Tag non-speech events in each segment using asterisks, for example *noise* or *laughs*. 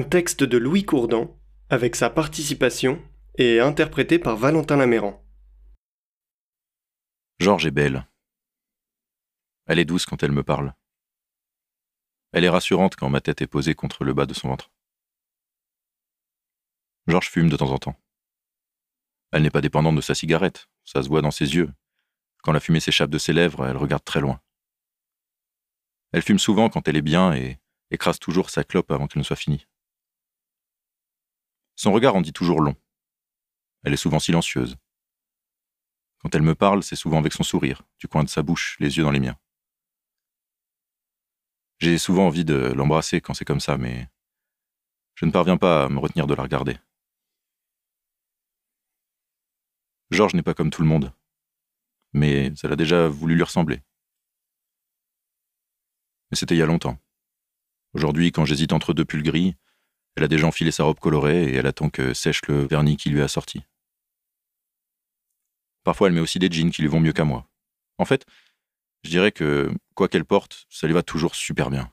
Un texte de Louis Courdan, avec sa participation, et interprété par Valentin Laméran. Georges est belle. Elle est douce quand elle me parle. Elle est rassurante quand ma tête est posée contre le bas de son ventre. Georges fume de temps en temps. Elle n'est pas dépendante de sa cigarette, ça se voit dans ses yeux. Quand la fumée s'échappe de ses lèvres, elle regarde très loin. Elle fume souvent quand elle est bien et écrase toujours sa clope avant qu'elle ne soit finie. Son regard en dit toujours long. Elle est souvent silencieuse. Quand elle me parle, c'est souvent avec son sourire, du coin de sa bouche, les yeux dans les miens. J'ai souvent envie de l'embrasser quand c'est comme ça, mais je ne parviens pas à me retenir de la regarder. Georges n'est pas comme tout le monde, mais elle a déjà voulu lui ressembler. Mais c'était il y a longtemps. Aujourd'hui, quand j'hésite entre deux pulls gris, elle a déjà enfilé sa robe colorée et elle attend que sèche le vernis qui lui a sorti. Parfois, elle met aussi des jeans qui lui vont mieux qu'à moi. En fait, je dirais que, quoi qu'elle porte, ça lui va toujours super bien.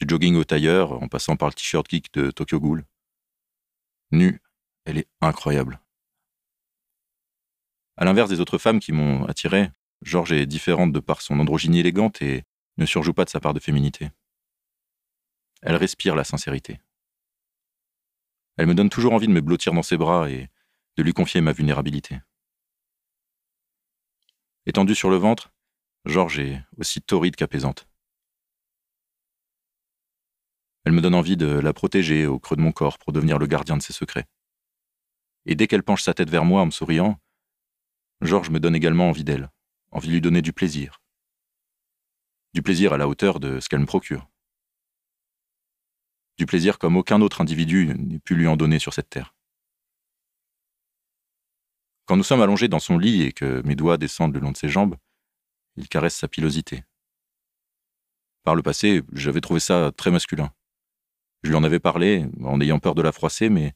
Du jogging au tailleur, en passant par le t-shirt geek de Tokyo Ghoul. Nue, elle est incroyable. À l'inverse des autres femmes qui m'ont attiré, Georges est différente de par son androgynie élégante et ne surjoue pas de sa part de féminité. Elle respire la sincérité. Elle me donne toujours envie de me blottir dans ses bras et de lui confier ma vulnérabilité. Étendue sur le ventre, Georges est aussi torride qu'apaisante. Elle me donne envie de la protéger au creux de mon corps pour devenir le gardien de ses secrets. Et dès qu'elle penche sa tête vers moi en me souriant, Georges me donne également envie d'elle, envie de lui donner du plaisir. Du plaisir à la hauteur de ce qu'elle me procure du plaisir comme aucun autre individu n'ait pu lui en donner sur cette terre. Quand nous sommes allongés dans son lit et que mes doigts descendent le long de ses jambes, il caresse sa pilosité. Par le passé, j'avais trouvé ça très masculin. Je lui en avais parlé, en ayant peur de la froisser, mais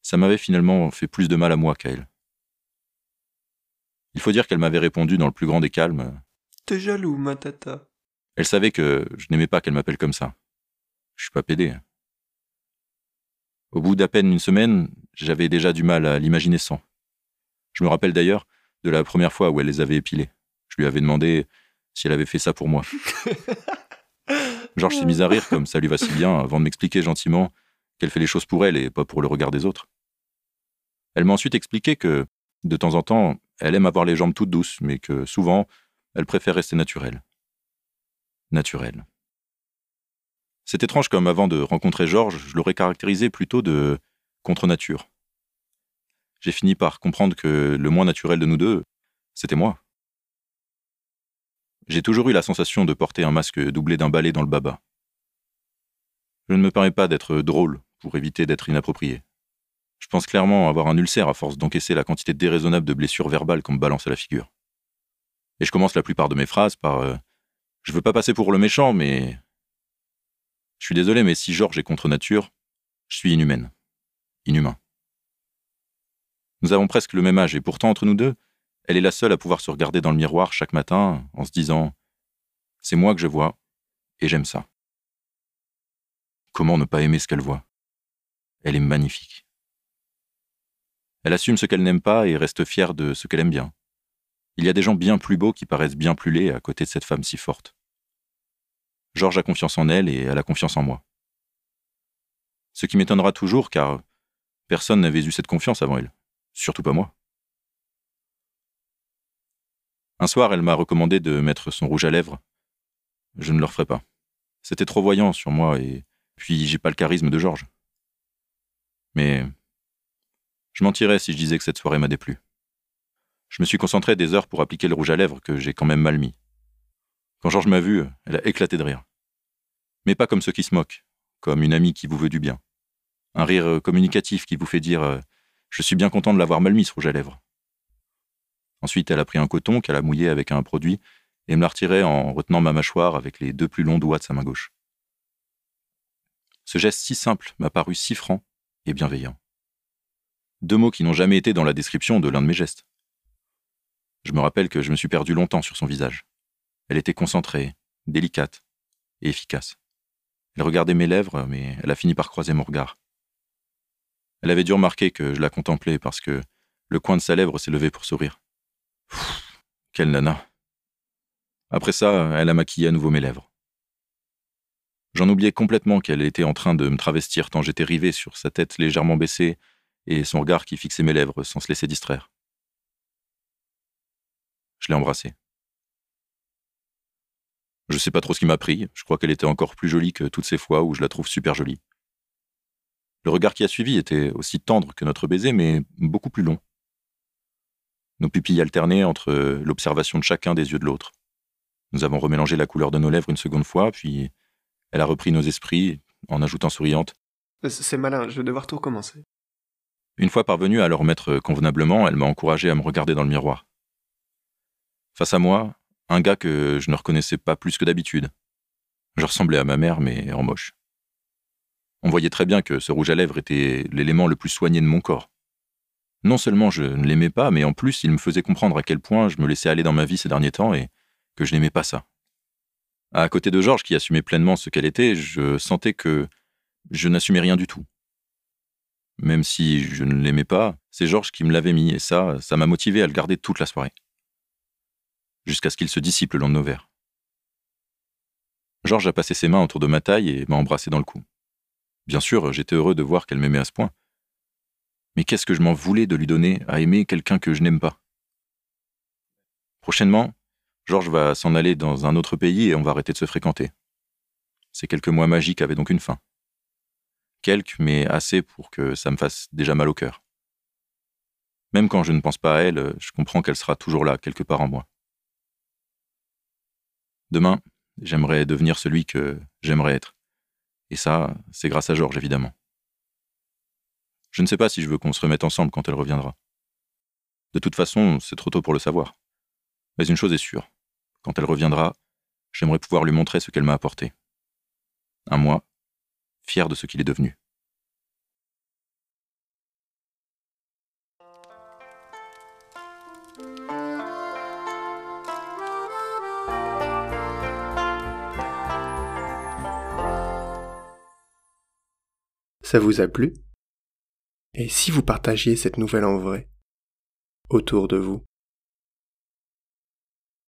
ça m'avait finalement fait plus de mal à moi qu'à elle. Il faut dire qu'elle m'avait répondu dans le plus grand des calmes. T'es jaloux, ma tata. Elle savait que je n'aimais pas qu'elle m'appelle comme ça. Je suis pas pédé. Au bout d'à peine une semaine, j'avais déjà du mal à l'imaginer sans. Je me rappelle d'ailleurs de la première fois où elle les avait épilés. Je lui avais demandé si elle avait fait ça pour moi. *laughs* Georges s'est mis à rire comme ça lui va si bien avant de m'expliquer gentiment qu'elle fait les choses pour elle et pas pour le regard des autres. Elle m'a ensuite expliqué que, de temps en temps, elle aime avoir les jambes toutes douces, mais que souvent, elle préfère rester naturelle. Naturelle. C'est étrange comme avant de rencontrer Georges, je l'aurais caractérisé plutôt de contre-nature. J'ai fini par comprendre que le moins naturel de nous deux, c'était moi. J'ai toujours eu la sensation de porter un masque doublé d'un balai dans le baba. Je ne me permets pas d'être drôle pour éviter d'être inapproprié. Je pense clairement avoir un ulcère à force d'encaisser la quantité déraisonnable de blessures verbales qu'on me balance à la figure. Et je commence la plupart de mes phrases par euh, Je veux pas passer pour le méchant, mais je suis désolé, mais si Georges est contre nature, je suis inhumaine. Inhumain. Nous avons presque le même âge, et pourtant, entre nous deux, elle est la seule à pouvoir se regarder dans le miroir chaque matin en se disant C'est moi que je vois, et j'aime ça. Comment ne pas aimer ce qu'elle voit? Elle est magnifique. Elle assume ce qu'elle n'aime pas et reste fière de ce qu'elle aime bien. Il y a des gens bien plus beaux qui paraissent bien plus laids à côté de cette femme si forte. Georges a confiance en elle et elle a confiance en moi. Ce qui m'étonnera toujours car personne n'avait eu cette confiance avant elle, surtout pas moi. Un soir, elle m'a recommandé de mettre son rouge à lèvres. Je ne le referai pas. C'était trop voyant sur moi et puis j'ai pas le charisme de Georges. Mais je mentirais si je disais que cette soirée m'a déplu. Je me suis concentré des heures pour appliquer le rouge à lèvres que j'ai quand même mal mis. Quand Georges m'a vu, elle a éclaté de rire. Mais pas comme ceux qui se moquent, comme une amie qui vous veut du bien. Un rire euh, communicatif qui vous fait dire euh, Je suis bien content de l'avoir mal mis ce rouge à lèvres. Ensuite, elle a pris un coton qu'elle a mouillé avec un produit et me l'a retiré en retenant ma mâchoire avec les deux plus longs doigts de sa main gauche. Ce geste si simple m'a paru si franc et bienveillant. Deux mots qui n'ont jamais été dans la description de l'un de mes gestes. Je me rappelle que je me suis perdu longtemps sur son visage. Elle était concentrée, délicate et efficace. Elle regardait mes lèvres, mais elle a fini par croiser mon regard. Elle avait dû remarquer que je la contemplais parce que le coin de sa lèvre s'est levé pour sourire. quelle nana. Après ça, elle a maquillé à nouveau mes lèvres. J'en oubliais complètement qu'elle était en train de me travestir tant j'étais rivé sur sa tête légèrement baissée et son regard qui fixait mes lèvres sans se laisser distraire. Je l'ai embrassée. Je sais pas trop ce qui m'a pris, je crois qu'elle était encore plus jolie que toutes ces fois où je la trouve super jolie. Le regard qui a suivi était aussi tendre que notre baiser, mais beaucoup plus long. Nos pupilles alternaient entre l'observation de chacun des yeux de l'autre. Nous avons remélangé la couleur de nos lèvres une seconde fois, puis elle a repris nos esprits en ajoutant souriante. C'est malin, je vais devoir tout recommencer. Une fois parvenue à le remettre convenablement, elle m'a encouragé à me regarder dans le miroir. Face à moi, un gars que je ne reconnaissais pas plus que d'habitude. Je ressemblais à ma mère, mais en moche. On voyait très bien que ce rouge à lèvres était l'élément le plus soigné de mon corps. Non seulement je ne l'aimais pas, mais en plus il me faisait comprendre à quel point je me laissais aller dans ma vie ces derniers temps et que je n'aimais pas ça. À côté de Georges qui assumait pleinement ce qu'elle était, je sentais que je n'assumais rien du tout. Même si je ne l'aimais pas, c'est Georges qui me l'avait mis et ça, ça m'a motivé à le garder toute la soirée jusqu'à ce qu'il se dissipe le long de nos verres. Georges a passé ses mains autour de ma taille et m'a embrassé dans le cou. Bien sûr, j'étais heureux de voir qu'elle m'aimait à ce point. Mais qu'est-ce que je m'en voulais de lui donner à aimer quelqu'un que je n'aime pas? Prochainement, Georges va s'en aller dans un autre pays et on va arrêter de se fréquenter. Ces quelques mois magiques avaient donc une fin. Quelques, mais assez pour que ça me fasse déjà mal au cœur. Même quand je ne pense pas à elle, je comprends qu'elle sera toujours là, quelque part en moi. Demain, j'aimerais devenir celui que j'aimerais être. Et ça, c'est grâce à Georges, évidemment. Je ne sais pas si je veux qu'on se remette ensemble quand elle reviendra. De toute façon, c'est trop tôt pour le savoir. Mais une chose est sûre. Quand elle reviendra, j'aimerais pouvoir lui montrer ce qu'elle m'a apporté. Un moi, fier de ce qu'il est devenu. Ça vous a plu? Et si vous partagiez cette nouvelle en vrai? Autour de vous